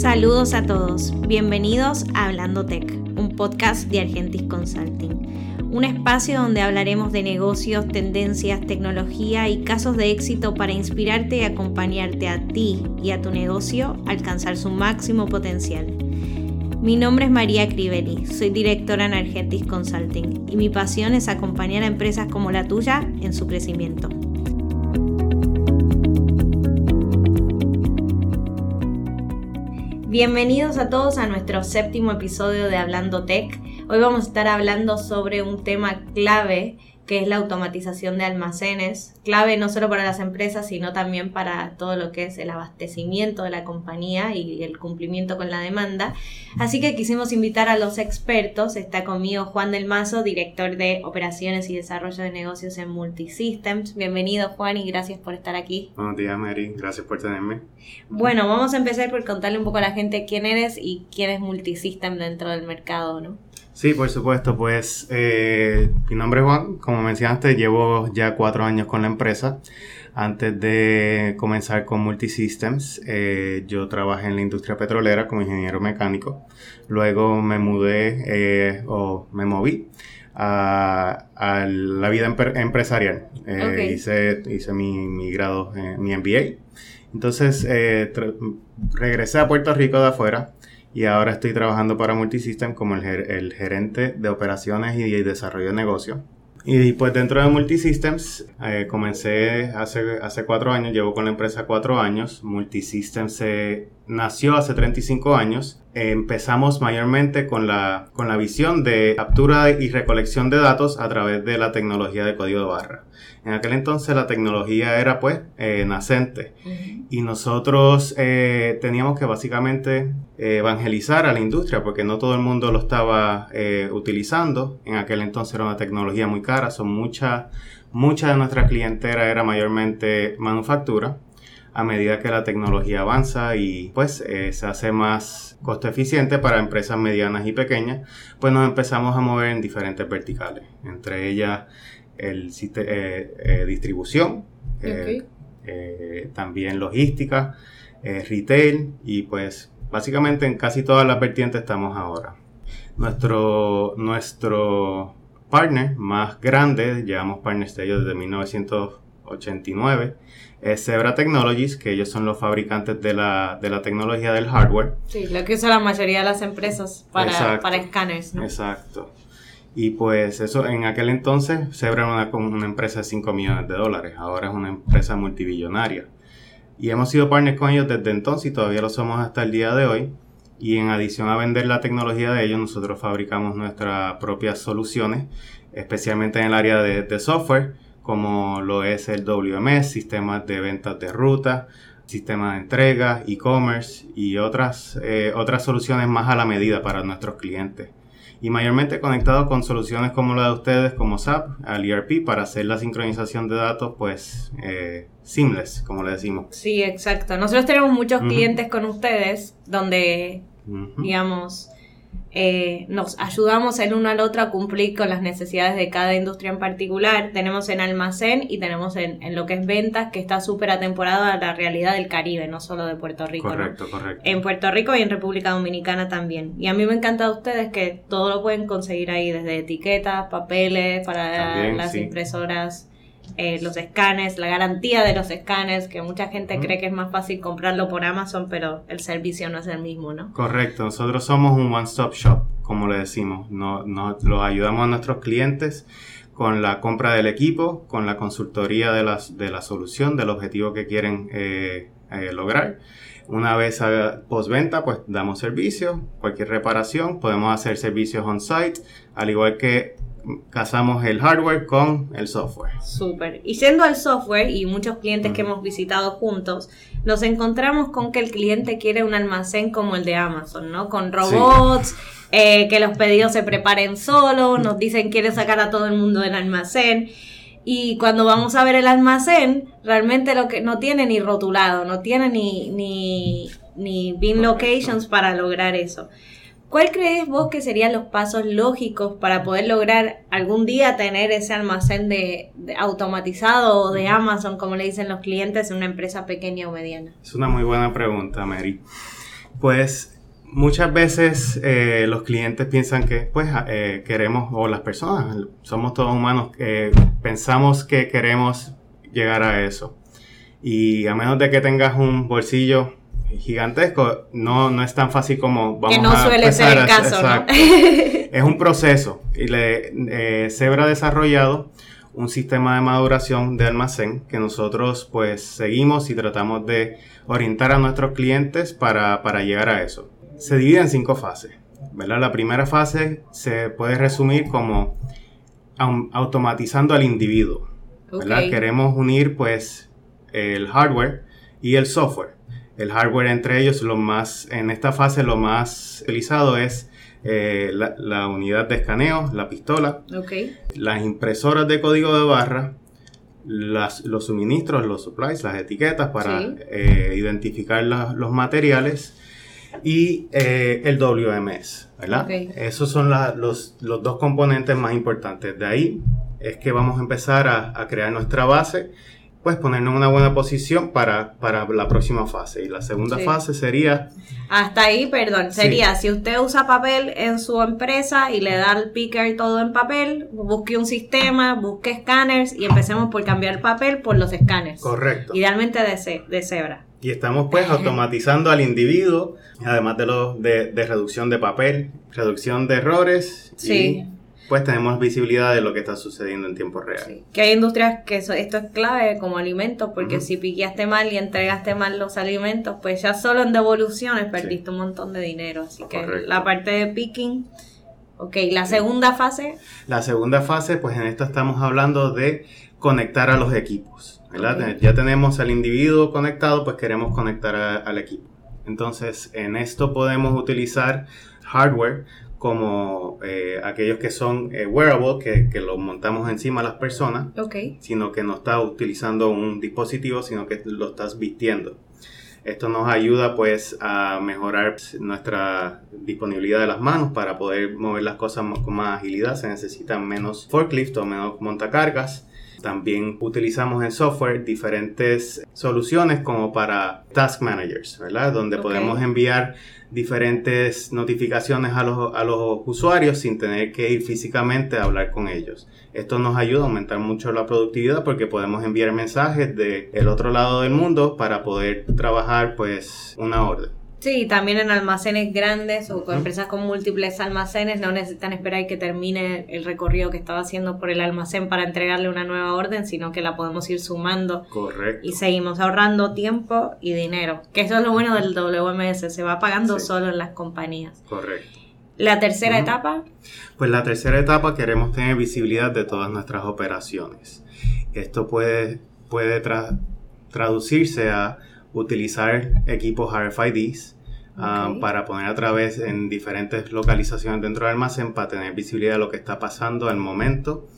Saludos a todos, bienvenidos a Hablando Tech, un podcast de Argentis Consulting, un espacio donde hablaremos de negocios, tendencias, tecnología y casos de éxito para inspirarte y acompañarte a ti y a tu negocio a alcanzar su máximo potencial. Mi nombre es María Crivelli, soy directora en Argentis Consulting y mi pasión es acompañar a empresas como la tuya en su crecimiento. Bienvenidos a todos a nuestro séptimo episodio de Hablando Tech. Hoy vamos a estar hablando sobre un tema clave que es la automatización de almacenes, clave no solo para las empresas, sino también para todo lo que es el abastecimiento de la compañía y el cumplimiento con la demanda. Así que quisimos invitar a los expertos. Está conmigo Juan del Mazo, director de operaciones y desarrollo de negocios en Multisystems. Bienvenido Juan y gracias por estar aquí. Buenos días Mary, gracias por tenerme. Bueno, vamos a empezar por contarle un poco a la gente quién eres y quién es Multisystem dentro del mercado, ¿no? Sí, por supuesto, pues eh, mi nombre es Juan, como mencionaste, llevo ya cuatro años con la empresa. Antes de comenzar con Multisystems, eh, yo trabajé en la industria petrolera como ingeniero mecánico. Luego me mudé eh, o me moví a, la vida empresarial. Hice, hice mi, mi grado, mi MBA. Entonces regresé a Puerto Rico de afuera y ahora estoy trabajando para Multisystem como el, el gerente de operaciones y desarrollo de negocio. Y pues dentro de Multisystems eh, comencé hace, hace cuatro años, llevo con la empresa cuatro años. Multisystems se nació hace 35 años. empezamos mayormente con la, con la visión de captura y recolección de datos a través de la tecnología de código de barra. En aquel entonces la tecnología era pues eh, nacente y nosotros eh, teníamos que básicamente evangelizar a la industria porque no todo el mundo lo estaba utilizando. En aquel entonces era una tecnología muy cara, son muchas mucha de nuestra clientela era mayormente manufactura a medida que la tecnología avanza y pues eh, se hace más costo eficiente para empresas medianas y pequeñas, pues nos empezamos a mover en diferentes verticales, entre ellas el eh, eh, distribución, también logística, retail y pues básicamente en casi todas las vertientes estamos ahora. Nuestro, nuestro partner más grande, llevamos partners de ellos desde 1989, es Zebra Technologies, que ellos son los fabricantes de la, de la tecnología del hardware. Sí, lo que usa la mayoría de las empresas para, para escáneres. ¿no? Exacto. Y pues eso, en aquel entonces, Zebra era una, una empresa de 5 millones de dólares, ahora es una empresa multibillonaria. Y hemos sido partners con ellos desde entonces y todavía lo somos hasta el día de hoy. Y en adición a vender la tecnología de ellos, nosotros fabricamos nuestras propias soluciones, especialmente en el área de, de software como lo es el WMS, sistemas de ventas de ruta, sistemas de entrega, e-commerce y otras, eh, otras soluciones más a la medida para nuestros clientes. Y mayormente conectados con soluciones como la de ustedes, como SAP, al ERP, para hacer la sincronización de datos, pues, eh, seamless, como le decimos. Sí, exacto. Nosotros tenemos muchos clientes con ustedes donde, digamos, eh, nos ayudamos el uno al otro a cumplir con las necesidades de cada industria en particular. Tenemos en almacén y tenemos en, lo que es ventas, que está súper atemporado a la realidad del Caribe, no solo de Puerto Rico. Correcto, correcto. En Puerto Rico y en República Dominicana también. Y a mí me encanta de ustedes que todo lo pueden conseguir ahí, desde etiquetas, papeles, para las impresoras eh, los escáneres, la garantía de los escáneres, que mucha gente cree que es más fácil comprarlo por Amazon, pero el servicio no es el mismo, ¿no? Correcto, nosotros somos un one-stop shop, como le decimos. Nos, lo ayudamos a nuestros clientes con la compra del equipo, con la consultoría de, las, de la solución, del objetivo que quieren eh, eh, lograr. Una vez a postventa, pues damos servicio, cualquier reparación, podemos hacer servicios on-site, al igual que casamos el hardware con el software. Súper. Y yendo al software y muchos clientes que hemos visitado juntos, nos encontramos con que el cliente quiere un almacén como el de Amazon, ¿no? Con robots, eh, que los pedidos se preparen solo, nos dicen quiere sacar a todo el mundo del almacén. Y cuando vamos a ver el almacén, realmente lo que no tiene ni rotulado, no tiene ni, ni, ni bin locations para lograr eso. ¿Cuál crees vos que serían los pasos lógicos para poder lograr algún día tener ese almacén de, automatizado o de Amazon, como le dicen los clientes, en una empresa pequeña o mediana? Es una muy buena pregunta, Mary. Pues muchas veces eh, los clientes piensan que pues eh, queremos, o las personas, somos todos humanos, eh, pensamos que queremos llegar a eso. Y a menos de que tengas un bolsillo gigantesco, no, no es tan fácil como vamos que no suele ser el caso. es un proceso. Y le, Zebra ha desarrollado un sistema de maduración de almacén que nosotros pues seguimos y tratamos de orientar a nuestros clientes para, para llegar a eso se divide en cinco fases. ¿verdad? La primera fase se puede resumir como automatizando al individuo. Queremos unir pues el hardware y el software. El hardware entre ellos, lo más, en esta fase lo más utilizado es eh, la, unidad de escaneo, la pistola, las impresoras de código de barra, los suministros, los supplies, las etiquetas para eh, identificar los materiales y eh, el WMS, ¿verdad? Esos son los, dos componentes más importantes. De ahí es que vamos a empezar a, crear nuestra base, pues ponernos en una buena posición para, para la próxima fase. Y la segunda fase sería... Hasta ahí, perdón, sería si usted usa papel en su empresa y le da el picker todo en papel, busque un sistema, busque escáneres y empecemos por cambiar el papel por los escáneres. Correcto. Idealmente de, de cebra. Y estamos pues automatizando al individuo, además de, lo, de, reducción de papel, reducción de errores. Sí. Pues tenemos visibilidad de lo que está sucediendo en tiempo real. Que hay industrias que esto es clave como alimentos, porque si piqueaste mal y entregaste mal los alimentos, pues ya solo en devoluciones perdiste un montón de dinero. Así que la parte de picking... Ok, la segunda fase. La segunda fase, pues en esto estamos hablando de conectar a los equipos. Ya tenemos al individuo conectado, pues queremos conectar al equipo. Entonces, en esto podemos utilizar hardware como eh, aquellos que son eh, wearable, que, que lo montamos encima a las personas, sino que no está utilizando un dispositivo, sino que lo estás vistiendo. Esto nos ayuda pues a mejorar nuestra disponibilidad de las manos para poder mover las cosas con más agilidad. Se necesitan menos forklift o menos montacargas también utilizamos en software diferentes soluciones como para task managers, ¿verdad? Donde podemos enviar diferentes notificaciones a los, a los usuarios sin tener que ir físicamente a hablar con ellos. Esto nos ayuda a aumentar mucho la productividad porque podemos enviar mensajes del otro lado del mundo para poder trabajar pues una orden. Sí, también en almacenes grandes o con empresas con múltiples almacenes no necesitan esperar que termine el recorrido que estaba haciendo por el almacén para entregarle una nueva orden, sino que la podemos ir sumando. Correcto. Y seguimos ahorrando tiempo y dinero. Que eso es lo bueno del WMS, se va pagando solo en las compañías. Correcto. ¿La tercera etapa? Pues la tercera etapa queremos tener visibilidad de todas nuestras operaciones. Esto puede, puede traducirse a utilizar equipos RFIDs ah, para poner a través en diferentes localizaciones dentro del almacén para tener visibilidad de lo que está pasando al momento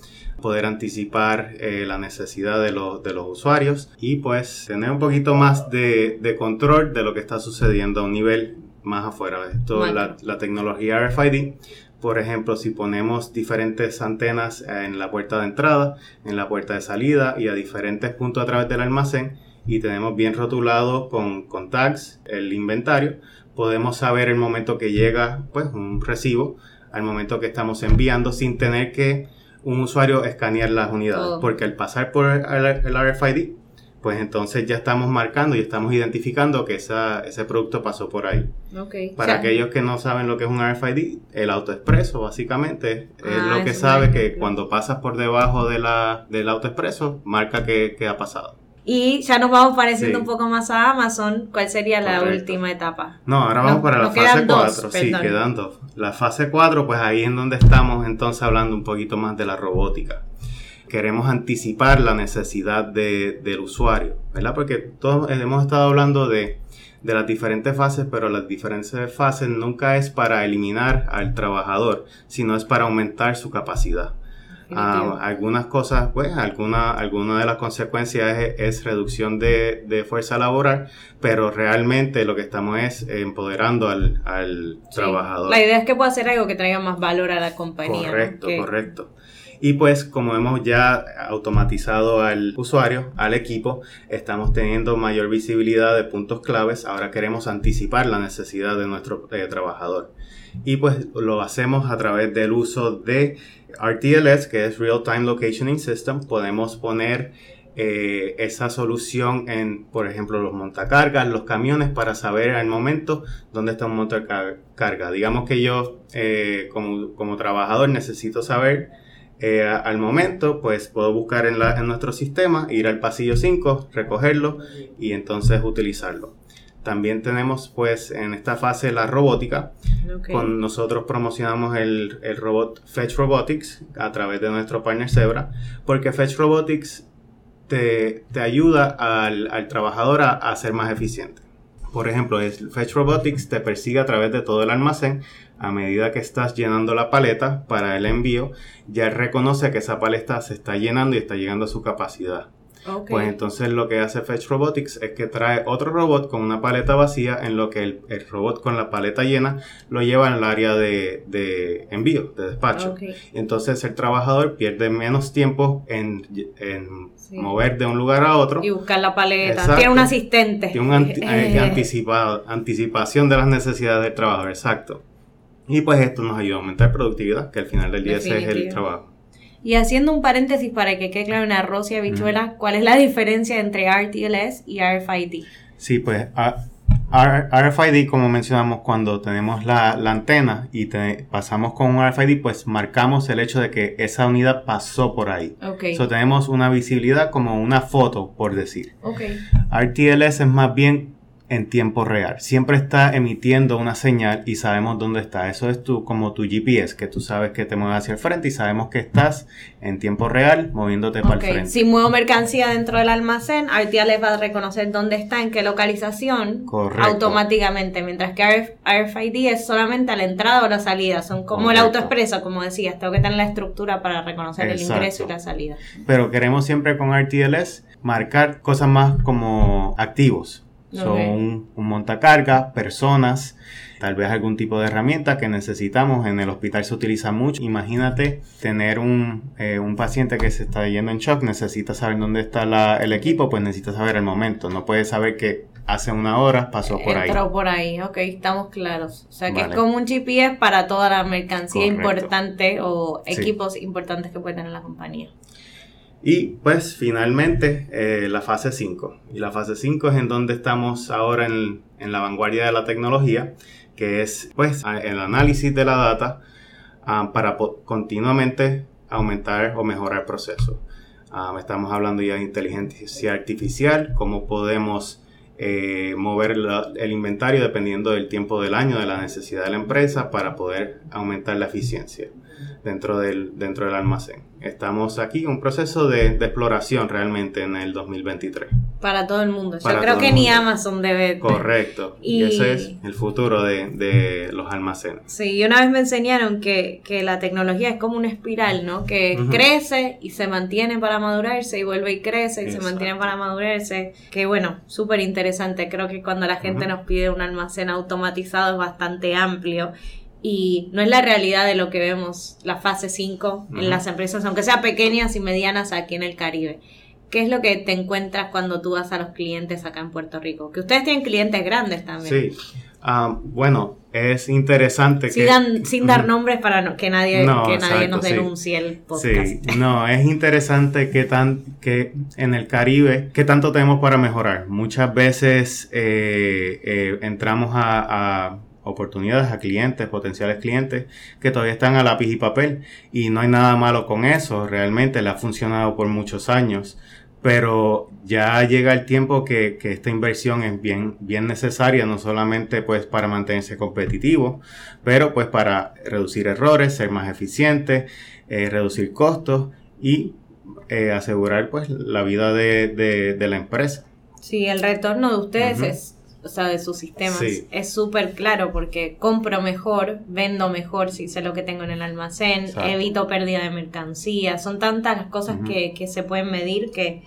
poder anticipar eh, la necesidad de, de, los usuarios y pues tener un poquito más de, control de lo que está sucediendo a un nivel más afuera. Esto, la, la, tecnología RFID, por ejemplo, si ponemos diferentes antenas en la puerta de entrada, en la puerta de salida y a diferentes puntos a través del almacén, y tenemos bien rotulado con, con tags el inventario, podemos saber el momento que llega pues un recibo, al momento que estamos enviando sin tener que un usuario escanear las unidades, porque al pasar por el, RFID, pues entonces ya estamos marcando y estamos identificando que esa, ese producto pasó por ahí. Para aquellos que no saben lo que es un RFID, el autoexpreso básicamente es ah, lo que sabe que cuando pasas por debajo de la, del autoexpreso marca que, que ha pasado. Y ya nos vamos pareciendo un poco más a Amazon. ¿Cuál sería la última etapa? No, ahora vamos para la fase 4. Sí, quedan dos. La fase 4, pues ahí es donde estamos entonces hablando un poquito más de la robótica. Queremos anticipar la necesidad de, del usuario, ¿verdad? Porque todos hemos estado hablando de, de las diferentes fases, pero las diferentes fases nunca es para eliminar al trabajador, sino es para aumentar su capacidad. Ah, algunas cosas, pues, alguna, alguna de las consecuencias es, reducción de, fuerza laboral, pero realmente lo que estamos es empoderando al, trabajador. La idea es que pueda hacer algo que traiga más valor a la compañía. Correcto, correcto. Y pues como hemos ya automatizado al usuario, al equipo, estamos teniendo mayor visibilidad de puntos claves. Ahora queremos anticipar la necesidad de nuestro eh, trabajador. Y pues lo hacemos a través del uso de RTLS, que es Real Time Locationing System. Podemos poner eh, esa solución en, por ejemplo, los montacargas, los camiones, para saber al momento dónde está un montacarga. Digamos que yo, eh, como, trabajador, necesito saber eh, al momento, pues puedo buscar en, en nuestro sistema, ir al pasillo 5, recogerlo y entonces utilizarlo. También tenemos pues en esta fase la robótica. Con nosotros promocionamos el, el, robot Fetch Robotics a través de nuestro partner Zebra, porque Fetch Robotics te, ayuda al, trabajador a, ser más eficiente. Por ejemplo, Fetch Robotics te persigue a través de todo el almacén. A medida que estás llenando la paleta para el envío, ya reconoce que esa paleta se está llenando y está llegando a su capacidad. Pues entonces lo que hace Fetch Robotics es que trae otro robot con una paleta vacía en lo que el, robot con la paleta llena lo lleva al área de, envío, de despacho. Entonces el trabajador pierde menos tiempo en, mover de un lugar a otro. Y buscar la paleta. Tiene un asistente. Tiene una eh, anticipación de las necesidades del trabajador, exacto. Y pues esto nos ayuda a aumentar productividad, que al final del día ese es el trabajo. Y haciendo un paréntesis para que quede claro en arroz y habichuela, ¿cuál es la diferencia entre RTLS y RFID? Sí, pues RFID, como mencionamos, cuando tenemos la, antena y pasamos con un RFID, pues marcamos el hecho de que esa unidad pasó por ahí. Ok. So, tenemos una visibilidad como una foto, por decir. Ok. RTLS es más bien en tiempo real. Siempre está emitiendo una señal y sabemos dónde está. Eso es tu, como tu GPS, que tú sabes que te mueves hacia el frente y sabemos que estás en tiempo real moviéndote para el frente. Si muevo mercancía dentro del almacén, RTA les va a reconocer dónde está, en qué localización, automáticamente. Mientras que RFID es solamente a la entrada o la salida. Son como el auto expreso, como decías. Tengo que tener la estructura para reconocer el ingreso y la salida. Pero queremos siempre con RTLS marcar cosas más como activos son un montacarga, personas, tal vez algún tipo de herramienta que necesitamos. En el hospital se utiliza mucho. Imagínate tener un, eh, un paciente que se está yendo en shock, necesita saber dónde está el equipo, pues necesita saber el momento. No puede saber que hace una hora pasó por ahí. Entró por ahí, ok, estamos claros. O sea que es como un GPS para toda la mercancía importante o equipos importantes que puede tener la compañía. Y pues finalmente eh, la fase 5. Y la fase 5 es en donde estamos ahora en, la vanguardia de la tecnología, que es pues el análisis de la data ah, para continuamente aumentar o mejorar el proceso. Ah, estamos hablando ya de inteligencia artificial, cómo podemos eh, mover el inventario dependiendo del tiempo del año, de la necesidad de la empresa, para poder aumentar la eficiencia dentro del, dentro del almacén. Estamos aquí en un proceso de, exploración realmente en el 2023. Para todo el mundo. Yo creo que ni Amazon debe. Correcto. Y, ese es el futuro de, los almacenes. Sí, y una vez me enseñaron que, la tecnología es como una espiral, ¿no? Que crece y se mantiene para madurarse y vuelve y crece y se mantiene para madurarse. Que bueno, súper interesante. Creo que cuando la gente nos pide un almacén automatizado es bastante amplio y no es la realidad de lo que vemos la fase 5 en las empresas, aunque sean pequeñas y medianas aquí en el Caribe. ¿Qué es lo que te encuentras cuando tú vas a los clientes acá en Puerto Rico? Que ustedes tienen clientes grandes también. Sí. Ah, bueno, es interesante que... sin dar nombres para que nadie, que nadie nos denuncie el podcast. Sí, no, es interesante que, tan, que en el Caribe, ¿qué tanto tenemos para mejorar? Muchas veces eh, eh, entramos a oportunidades a clientes, potenciales clientes que todavía están a lápiz y papel. Y no hay nada malo con eso, realmente le ha funcionado por muchos años, pero ya llega el tiempo que, esta inversión es bien, bien necesaria, no solamente pues para mantenerse competitivo, pero pues para reducir errores, ser más eficiente, eh, reducir costos y eh, asegurar pues la vida de, la empresa. Sí, el retorno de ustedes es o sea, de sus sistemas. Es súper claro porque compro mejor, vendo mejor si sé lo que tengo en el almacén, evito pérdida de mercancía. Son tantas las cosas que, que, se pueden medir que,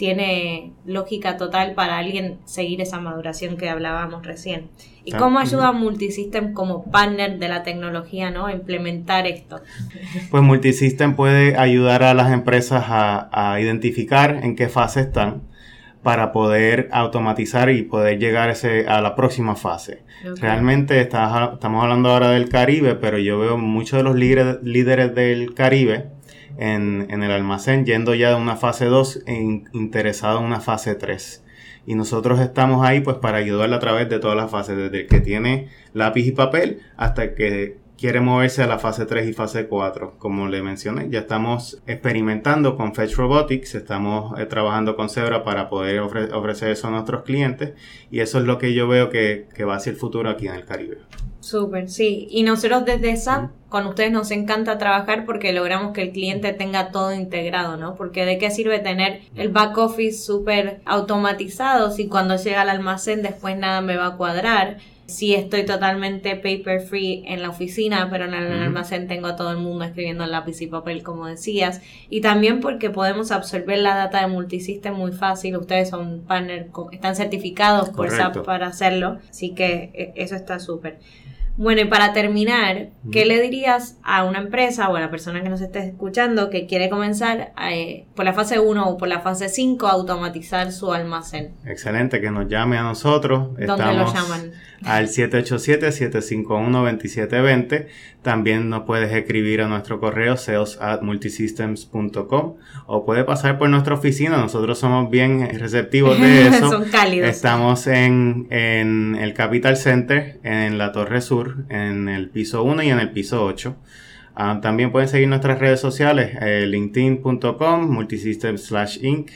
tiene lógica total para alguien seguir esa maduración que hablábamos recién. ¿Y cómo ayuda Multisystem como partner de la tecnología ¿no? a implementar esto? Pues Multisystem puede ayudar a las empresas a, identificar en qué fase están para poder automatizar y poder llegar ese, a la próxima fase. Realmente estamos hablando ahora del Caribe, pero yo veo muchos de los líderes, del Caribe en, el almacén yendo ya de una fase 2 e interesado en una fase 3 y nosotros estamos ahí pues para ayudarle a través de todas las fases, desde el que tiene lápiz y papel hasta el que quiere moverse a la fase 3 y fase 4. Como le mencioné, ya estamos experimentando con Fetch Robotics, estamos eh, trabajando con Zebra para poder ofrecer eso a nuestros clientes y eso es lo que yo veo que, que va hacia el futuro aquí en el Caribe. Súper, sí. Y nosotros desde SAP con ustedes nos encanta trabajar porque logramos que el cliente tenga todo integrado, ¿no? Porque de qué sirve tener el back office súper automatizado si cuando llega al almacén después nada me va a cuadrar. Si estoy totalmente paper free en la oficina, pero en el almacén tengo a todo el mundo escribiendo en lápiz y papel, como decías. Y también porque podemos absorber la data de multisystem muy fácil. Ustedes son partner, están certificados por SAP para hacerlo. Así que eh, eso está súper. Bueno, y para terminar, ¿qué le dirías a una empresa o a la persona que nos esté escuchando que quiere comenzar eh, por la fase 1 o por la fase 5 a automatizar su almacén? Excelente, que nos llame a nosotros. ¿Dónde lo llaman? Al 787-751-2720. También nos puedes escribir a nuestro correo sales at multisystems.com o puede pasar por nuestra oficina. Nosotros somos bien receptivos de eso. Son cálidos. Estamos en, en el Capital Center, en la Torre Sur, en el piso 1 y en el piso 8. Ah, también pueden seguir nuestras redes sociales, eh, linkedin.com, multisystems slash inc,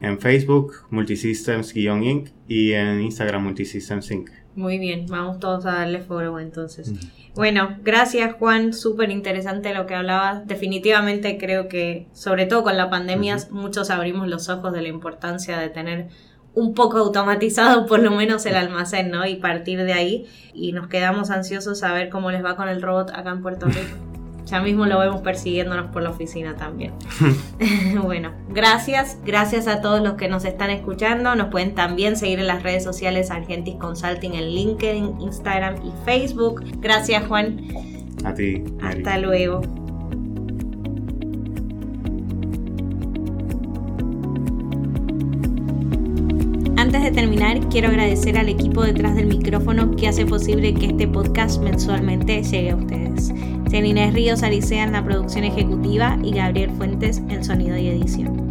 en Facebook, multisystems-inc y en Instagram, multisystems inc. Muy bien, vamos todos a darle foro entonces. Bueno, gracias Juan, súper interesante lo que hablabas. Definitivamente creo que, sobre todo con la pandemia, muchos abrimos los ojos de la importancia de tener un poco automatizado por lo menos el almacén, ¿no? Y partir de ahí y nos quedamos ansiosos a ver cómo les va con el robot acá en Puerto Rico. Ya mismo lo vemos persiguiéndonos por la oficina también. bueno, gracias. Gracias a todos los que nos están escuchando. Nos pueden también seguir en las redes sociales Argentis Consulting en LinkedIn, Instagram y Facebook. Gracias, Juan. A ti. Hasta luego. Terminar, quiero agradecer al equipo detrás del micrófono que hace posible que este podcast mensualmente llegue a ustedes. Inés Ríos Aricea en la producción ejecutiva y Gabriel Fuentes en sonido y edición.